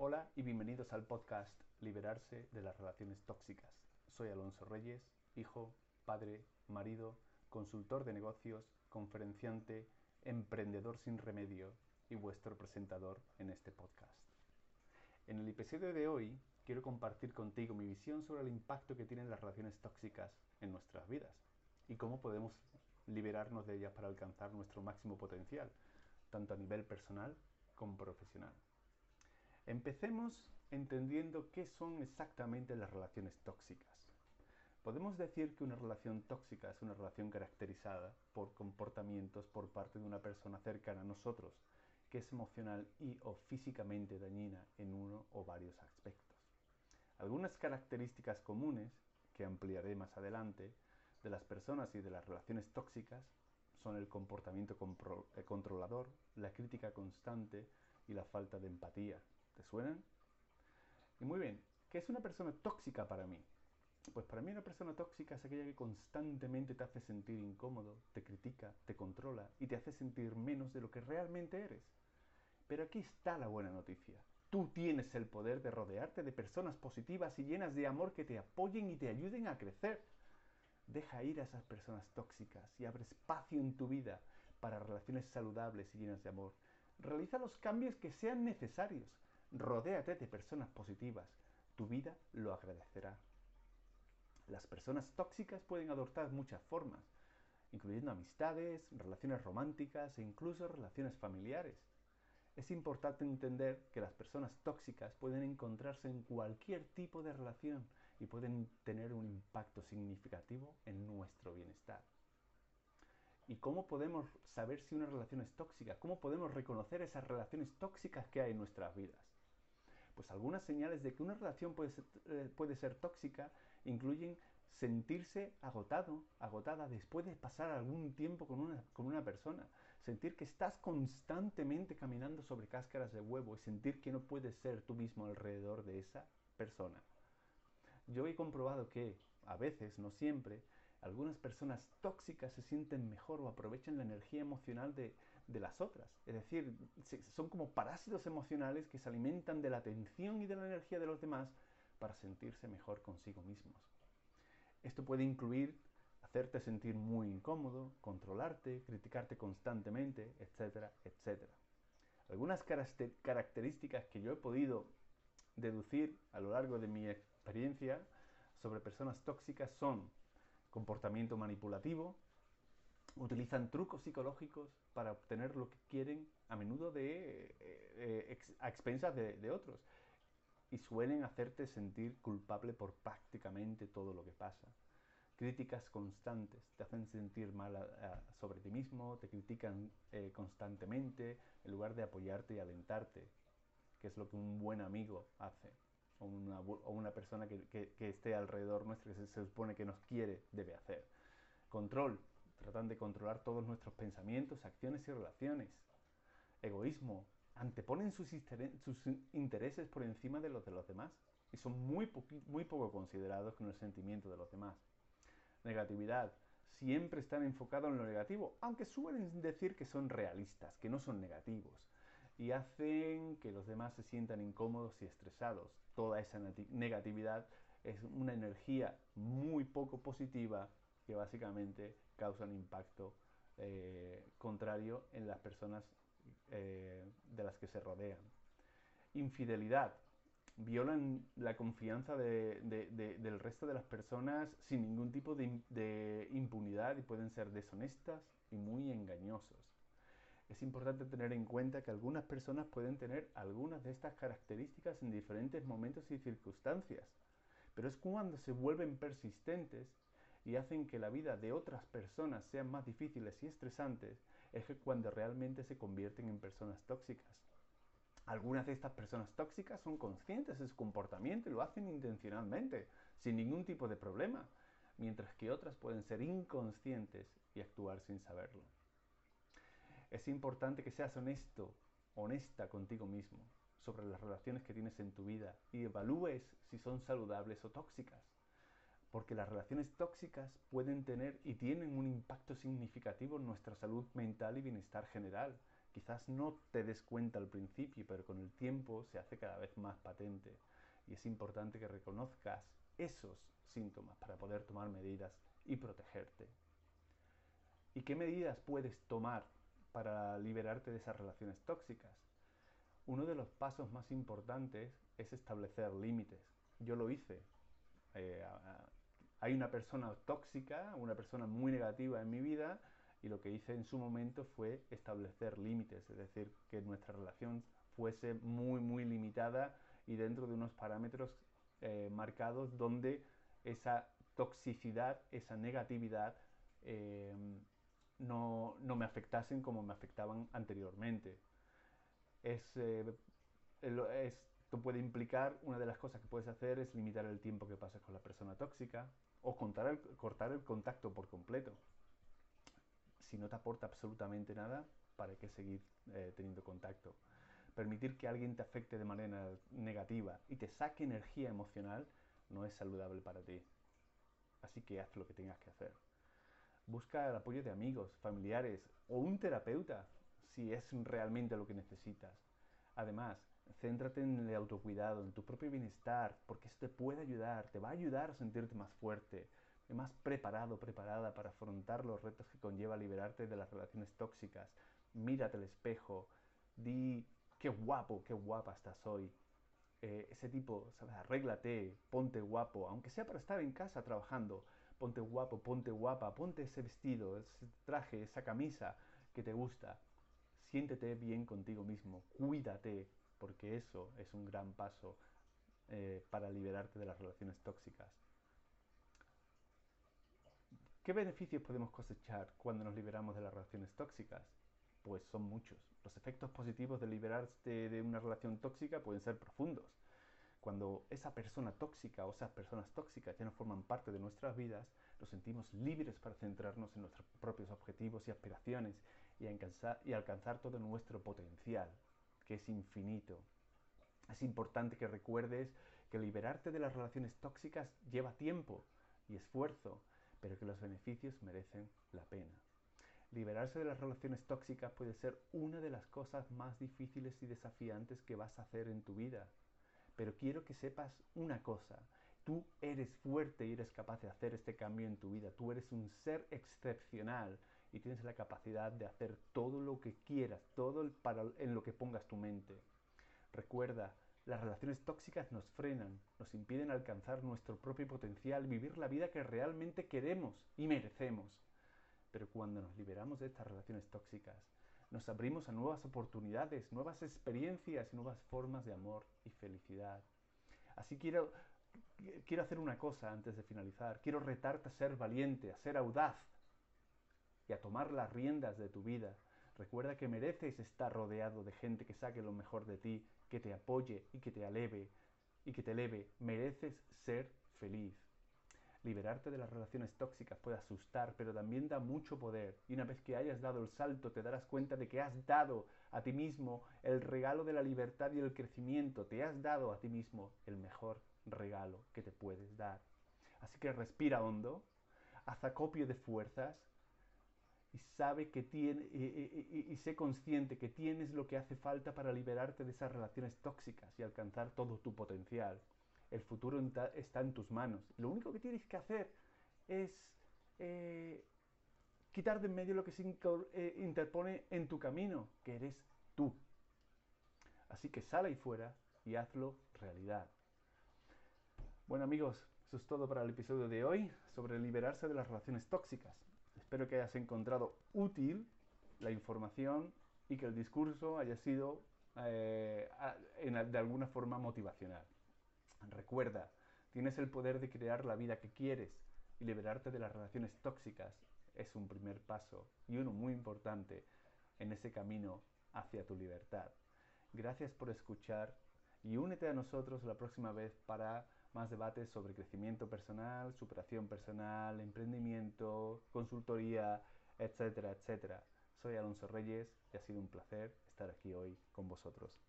Hola y bienvenidos al podcast Liberarse de las relaciones tóxicas. Soy Alonso Reyes, hijo, padre, marido, consultor de negocios, conferenciante, emprendedor sin remedio y vuestro presentador en este podcast. En el episodio de hoy quiero compartir contigo mi visión sobre el impacto que tienen las relaciones tóxicas en nuestras vidas y cómo podemos liberarnos de ellas para alcanzar nuestro máximo potencial, tanto a nivel personal como profesional. Empecemos entendiendo qué son exactamente las relaciones tóxicas. Podemos decir que una relación tóxica es una relación caracterizada por comportamientos por parte de una persona cercana a nosotros, que es emocional y o físicamente dañina en uno o varios aspectos. Algunas características comunes, que ampliaré más adelante, de las personas y de las relaciones tóxicas son el comportamiento eh, controlador, la crítica constante y la falta de empatía, ¿Te suenan? Y muy bien, ¿qué es una persona tóxica para mí? Pues para mí una persona tóxica es aquella que constantemente te hace sentir incómodo, te critica, te controla y te hace sentir menos de lo que realmente eres. Pero aquí está la buena noticia. Tú tienes el poder de rodearte de personas positivas y llenas de amor que te apoyen y te ayuden a crecer. Deja ir a esas personas tóxicas y abre espacio en tu vida para relaciones saludables y llenas de amor. Realiza los cambios que sean necesarios Rodéate de personas positivas. Tu vida lo agradecerá. Las personas tóxicas pueden adoptar muchas formas, incluyendo amistades, relaciones románticas e incluso relaciones familiares. Es importante entender que las personas tóxicas pueden encontrarse en cualquier tipo de relación y pueden tener un impacto significativo en nuestro bienestar. ¿Y cómo podemos saber si una relación es tóxica? ¿Cómo podemos reconocer esas relaciones tóxicas que hay en nuestras vidas? Pues algunas señales de que una relación puede ser, eh, puede ser tóxica incluyen sentirse agotado, agotada después de pasar algún tiempo con una, con una persona, sentir que estás constantemente caminando sobre cáscaras de huevo y sentir que no puedes ser tú mismo alrededor de esa persona. Yo he comprobado que, a veces, no siempre, algunas personas tóxicas se sienten mejor o aprovechan la energía emocional de, las otras. Es decir, son como parásitos emocionales que se alimentan de la atención y de la energía de los demás para sentirse mejor consigo mismos. Esto puede incluir hacerte sentir muy incómodo, controlarte, criticarte constantemente, etcétera, etcétera. Algunas características que yo he podido deducir a lo largo de mi experiencia sobre personas tóxicas son comportamiento manipulativo, utilizan trucos psicológicos para obtener lo que quieren, a menudo de, eh, eh, a expensas de, otros, y suelen hacerte sentir culpable por prácticamente todo lo que pasa. Críticas constantes, te hacen sentir mal sobre ti mismo, te critican eh, constantemente en lugar de apoyarte y alentarte, que es lo que un buen amigo hace o una, persona que, esté alrededor nuestro, que se, supone que nos quiere, debe hacer. Control, tratan de controlar todos nuestros pensamientos, acciones y relaciones. Egoísmo, anteponen sus, intereses por encima de los de los demás y son muy, poco considerados con el sentimiento de los demás. Negatividad, siempre están enfocados en lo negativo, aunque suelen decir que son realistas, que no son negativos y hacen que los demás se sientan incómodos y estresados. Toda esa negatividad es una energía muy poco positiva que básicamente causa un impacto eh, contrario en las personas eh, de las que se rodean. Infidelidad. Violan la confianza del resto de las personas sin ningún tipo de impunidad y pueden ser deshonestas y muy engañosos es importante tener en cuenta que algunas personas pueden tener algunas de estas características en diferentes momentos y circunstancias, pero es cuando se vuelven persistentes y hacen que la vida de otras personas sean más difíciles y estresantes, es cuando realmente se convierten en personas tóxicas. Algunas de estas personas tóxicas son conscientes de su comportamiento y lo hacen intencionalmente, sin ningún tipo de problema, mientras que otras pueden ser inconscientes y actuar sin saberlo. Es importante que seas honesto, honesta contigo mismo sobre las relaciones que tienes en tu vida y evalúes si son saludables o tóxicas. Porque las relaciones tóxicas pueden tener y tienen un impacto significativo en nuestra salud mental y bienestar general, Quizás no te des cuenta al principio, pero con el tiempo se hace cada vez más patente. Y es importante que reconozcas esos síntomas para poder tomar medidas y protegerte. ¿Y qué medidas puedes tomar para liberarte de esas relaciones tóxicas? Uno de los pasos más importantes es establecer límites. Yo lo hice. Eh, hay una persona tóxica, una persona muy negativa en mi vida y lo que hice en su momento fue establecer límites, es decir, que nuestra relación fuese muy, muy limitada y dentro de unos parámetros eh, marcados donde esa toxicidad, esa negatividad eh, no, me afectasen como me afectaban anteriormente. Es, eh, esto puede implicar, una de las cosas que puedes hacer es limitar el tiempo que pasas con la persona tóxica o cortar el contacto por completo si no te aporta absolutamente nada, ¿para qué seguir eh, teniendo contacto? Permitir que alguien te afecte de manera negativa y te saque energía emocional no es saludable para ti. Así que haz lo que tengas que hacer. Busca el apoyo de amigos, familiares o un terapeuta si es realmente lo que necesitas. Además, céntrate en el autocuidado, en tu propio bienestar, porque eso te puede ayudar, te va a ayudar a sentirte más fuerte, más preparado, preparada para afrontar los retos que conlleva liberarte de las relaciones tóxicas. Mírate al espejo, di qué guapo, qué guapa estás hoy. Eh, ese tipo, ¿sabes? Arréglate, ponte guapo, aunque sea para estar en casa trabajando. Ponte guapo, ponte guapa, ponte ese vestido, ese traje, esa camisa que te gusta. Siéntete bien contigo mismo, cuídate, porque eso es un gran paso eh, para liberarte de las relaciones tóxicas. ¿Qué beneficios podemos cosechar cuando nos liberamos de las relaciones tóxicas? Pues son muchos. Los efectos positivos de liberarse de una relación tóxica pueden ser profundos. Cuando esa persona tóxica o esas personas tóxicas ya no forman parte de nuestras vidas, nos sentimos libres para centrarnos en nuestros propios objetivos y aspiraciones y alcanzar todo nuestro potencial, que es infinito. Es importante que recuerdes que liberarte de las relaciones tóxicas lleva tiempo y esfuerzo, pero que los beneficios merecen la pena. Liberarse de las relaciones tóxicas puede ser una de las cosas más difíciles y desafiantes que vas a hacer en tu vida. Pero quiero que sepas una cosa, tú eres fuerte y eres capaz de hacer este cambio en tu vida. Tú eres un ser excepcional y tienes la capacidad de hacer todo lo que quieras, todo en lo que pongas tu mente. Recuerda, las relaciones tóxicas nos frenan, nos impiden alcanzar nuestro propio potencial, vivir la vida que realmente queremos y merecemos. Pero cuando nos liberamos de estas relaciones tóxicas, nos abrimos a nuevas oportunidades, nuevas experiencias y nuevas formas de amor y felicidad. Así quiero, quiero hacer una cosa antes de finalizar. Quiero retarte a ser valiente, a ser audaz y a tomar las riendas de tu vida. Recuerda que mereces estar rodeado de gente que saque lo mejor de ti que te apoye y que te aleve y que te eleve. Mereces ser feliz. Liberarte de las relaciones tóxicas puede asustar, pero también da mucho poder. Y una vez que hayas dado el salto, te darás cuenta de que has dado a ti mismo el regalo de la libertad y el crecimiento. Te has dado a ti mismo el mejor regalo que te puedes dar. Así que respira hondo, haz acopio de fuerzas sabe que tiene y, sé consciente que tienes lo que hace falta para liberarte de esas relaciones tóxicas y alcanzar todo tu potencial. El futuro está en tus manos. Lo único que tienes que hacer es eh, quitar de en medio lo que se eh, interpone en tu camino, que eres tú. Así que sal ahí fuera y hazlo realidad. Bueno amigos, eso es todo para el episodio de hoy sobre liberarse de las relaciones tóxicas. Espero que hayas encontrado útil la información y que el discurso haya sido eh, de alguna forma motivacional. Recuerda, tienes el poder de crear la vida que quieres y liberarte de las relaciones tóxicas es un primer paso y uno muy importante en ese camino hacia tu libertad. Gracias por escuchar y únete a nosotros la próxima vez para más debates sobre crecimiento personal, superación personal, emprendimiento, consultoría, etcétera, etcétera. Soy Alonso Reyes y ha sido un placer estar aquí hoy con vosotros.